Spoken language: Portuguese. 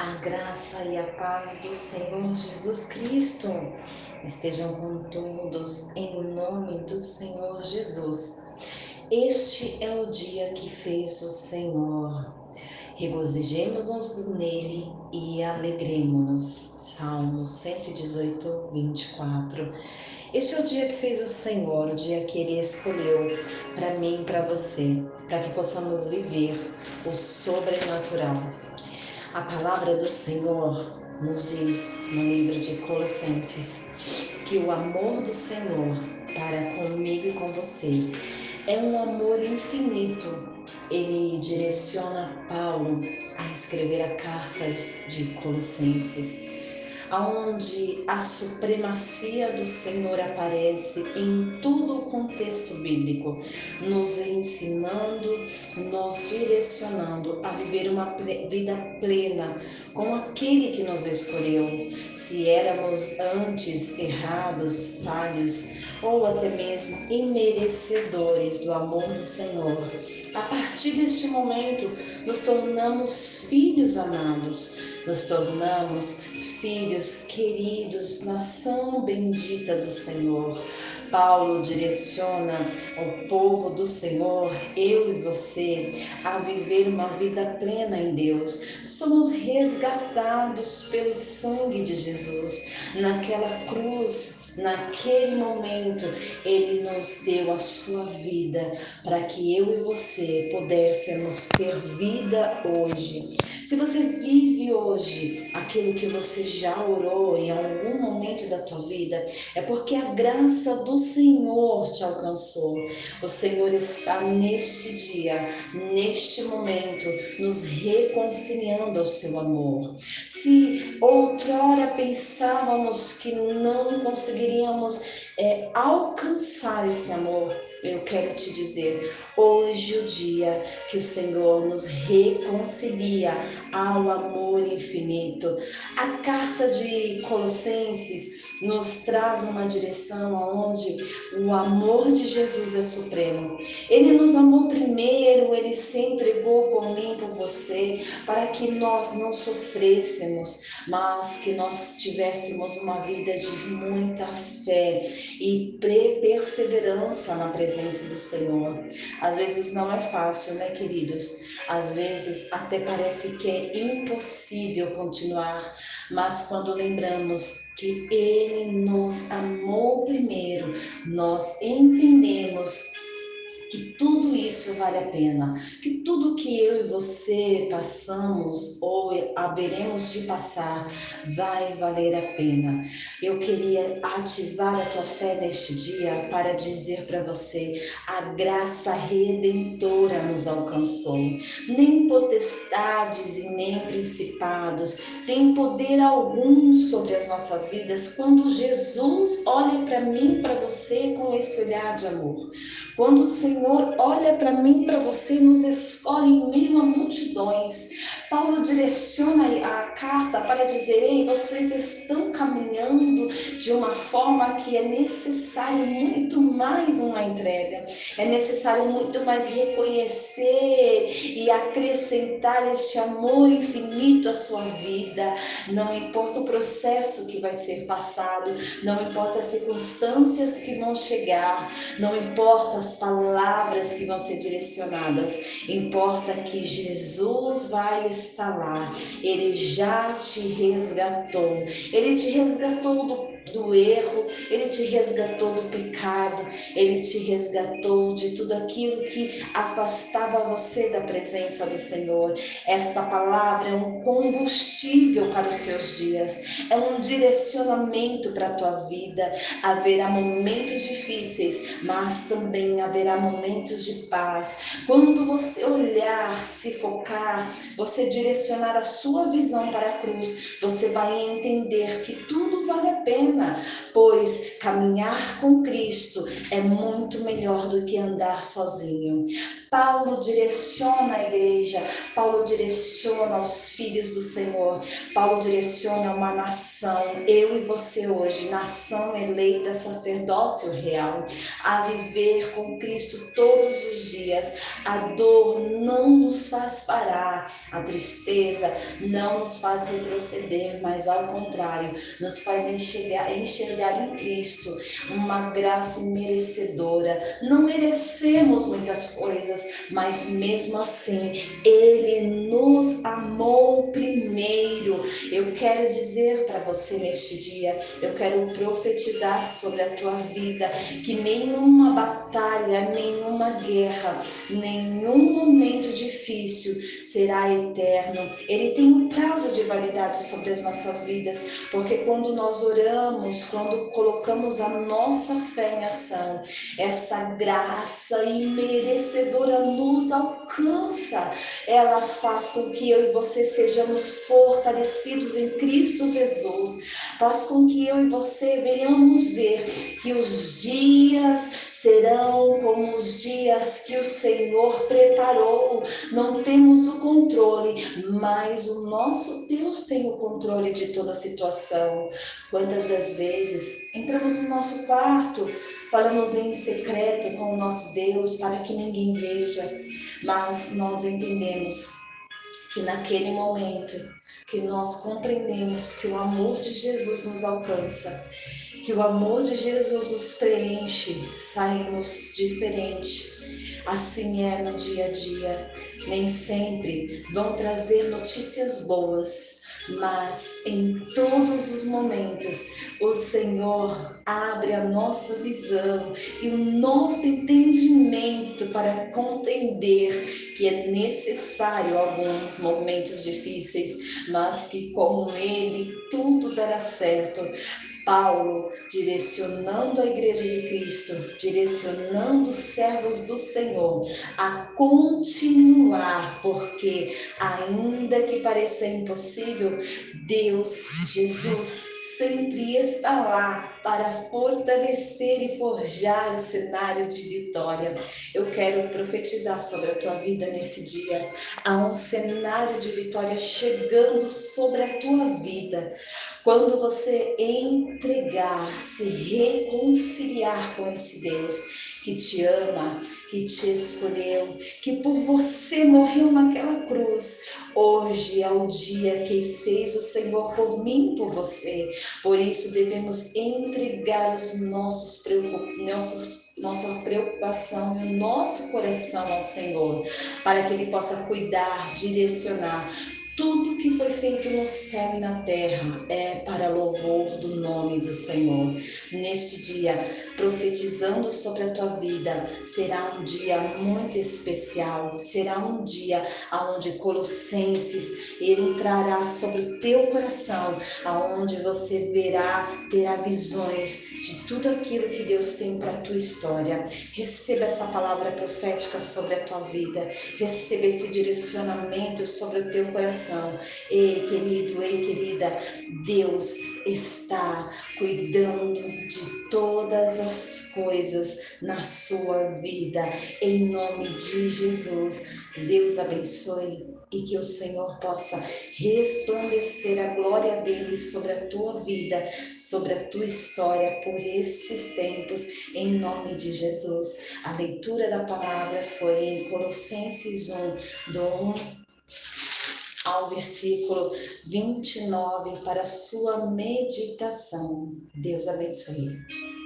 A graça e a paz do Senhor Jesus Cristo estejam com todos em nome do Senhor Jesus. Este é o dia que fez o Senhor. Regozijemos-nos nele e alegremos-nos. Salmo 118, 24. Este é o dia que fez o Senhor, o dia que Ele escolheu para mim e para você, para que possamos viver o sobrenatural a palavra do Senhor nos diz no livro de Colossenses que o amor do Senhor para comigo e com você é um amor infinito. Ele direciona Paulo a escrever a carta de Colossenses aonde a supremacia do Senhor aparece em todo o contexto bíblico, nos ensinando, nos direcionando a viver uma vida plena com aquele que nos escolheu. Se éramos antes errados, falhos ou até mesmo imerecedores do amor do Senhor, a partir deste momento nos tornamos filhos amados, nos tornamos filhos queridos, nação bendita do Senhor. Paulo direciona o povo do Senhor, eu e você, a viver uma vida plena em Deus. Somos resgatados pelo sangue de Jesus naquela cruz Naquele momento, Ele nos deu a sua vida para que eu e você pudéssemos ter vida hoje. Se você vive hoje aquilo que você já orou em algum momento da tua vida, é porque a graça do Senhor te alcançou. O Senhor está neste dia, neste momento, nos reconciliando ao seu amor. Se outrora pensávamos que não conseguiríamos é, alcançar esse amor, eu quero te dizer, hoje o dia que o Senhor nos reconcilia ao amor infinito. A carta de Colossenses nos traz uma direção aonde o amor de Jesus é supremo. Ele nos amou primeiro, ele se entregou por mim, por você, para que nós não sofrêssemos, mas que nós tivéssemos uma vida de muita fé e perseverança na presença presença do Senhor. Às vezes não é fácil, né, queridos? Às vezes até parece que é impossível continuar, mas quando lembramos que Ele nos amou primeiro, nós entendemos que tudo isso vale a pena, que tudo que eu e você passamos ou haveremos de passar vai valer a pena. Eu queria ativar a tua fé neste dia para dizer para você: a graça redentora nos alcançou. Nem potestades e nem principados têm poder algum sobre as nossas vidas quando Jesus olha para mim, para você com esse olhar de amor. Quando o Senhor olha para mim, para você, nos escolhe em meio a multidões. Paulo direciona a carta para dizer: Ei, vocês estão caminhando de uma forma que é necessário muito mais uma entrega, é necessário muito mais reconhecer e acrescentar este amor infinito à sua vida. Não importa o processo que vai ser passado, não importa as circunstâncias que vão chegar, não importa as palavras que vão ser direcionadas, importa que Jesus vai está lá. Ele já te resgatou. Ele te resgatou do do erro, Ele te resgatou do pecado, Ele te resgatou de tudo aquilo que afastava você da presença do Senhor. Esta palavra é um combustível para os seus dias, é um direcionamento para a tua vida. Haverá momentos difíceis, mas também haverá momentos de paz. Quando você olhar, se focar, você direcionar a sua visão para a cruz, você vai entender que tudo vale a pena pois caminhar com Cristo é muito melhor do que andar sozinho. Paulo direciona a igreja, Paulo direciona os filhos do Senhor, Paulo direciona uma nação, eu e você hoje, nação eleita, sacerdócio real, a viver com Cristo todos os dias. A dor não nos faz parar, a tristeza não nos faz retroceder, mas ao contrário, nos faz enxergar, enxergar em Cristo uma graça merecedora. Não merecemos muitas coisas, mas mesmo assim, Ele nos amou primeiro. Eu quero dizer para você neste dia, eu quero profetizar sobre a tua vida que nenhuma batalha, nenhuma guerra, nenhum momento difícil será eterno. Ele tem um prazo de validade sobre as nossas vidas, porque quando nós oramos, quando colocamos a nossa fé em ação, essa graça imerecedora nos alcança. Ela faz com que eu e você sejamos fortalecidos em Cristo Jesus. Faz com que eu e você venhamos ver que os dias serão como os dias que o Senhor preparou. Não temos o controle, mas o nosso Deus tem o controle de toda a situação. Quantas das vezes entramos no nosso quarto, falamos em secreto com o nosso Deus para que ninguém veja, mas nós entendemos que naquele momento que nós compreendemos que o amor de Jesus nos alcança que o amor de Jesus nos preenche, saímos diferente. Assim é no dia a dia. Nem sempre vão trazer notícias boas, mas em todos os momentos o Senhor abre a nossa visão e o nosso entendimento para compreender que é necessário alguns momentos difíceis, mas que com Ele tudo dará certo. Paulo, direcionando a igreja de Cristo, direcionando os servos do Senhor a continuar, porque ainda que pareça impossível, Deus, Jesus, sempre está lá para fortalecer e forjar o cenário de vitória. Eu quero profetizar sobre a tua vida nesse dia. Há um cenário de vitória chegando sobre a tua vida. Quando você entregar, se reconciliar com esse Deus que te ama, que te escolheu, que por você morreu naquela cruz. Hoje é o dia que fez o Senhor por mim, por você. Por isso devemos entregar os nossos, nossos nossa preocupação e o nosso coração ao Senhor, para que Ele possa cuidar, direcionar tudo que foi feito no céu e na terra é para louvor do nome do Senhor. Neste dia, profetizando sobre a tua vida, será um dia muito especial, será um dia aonde Colossenses ele entrará sobre o teu coração, aonde você verá, terá visões de tudo aquilo que Deus tem para a tua história. Receba essa palavra profética sobre a tua vida, receba esse direcionamento sobre o teu coração coração. Ei, querido, ei, querida, Deus está cuidando de todas as coisas na sua vida. Em nome de Jesus, Deus abençoe e que o Senhor possa resplandecer a glória dele sobre a tua vida, sobre a tua história por estes tempos, em nome de Jesus. A leitura da palavra foi em Colossenses 1, do 1 ao versículo 29 para sua meditação. Deus abençoe.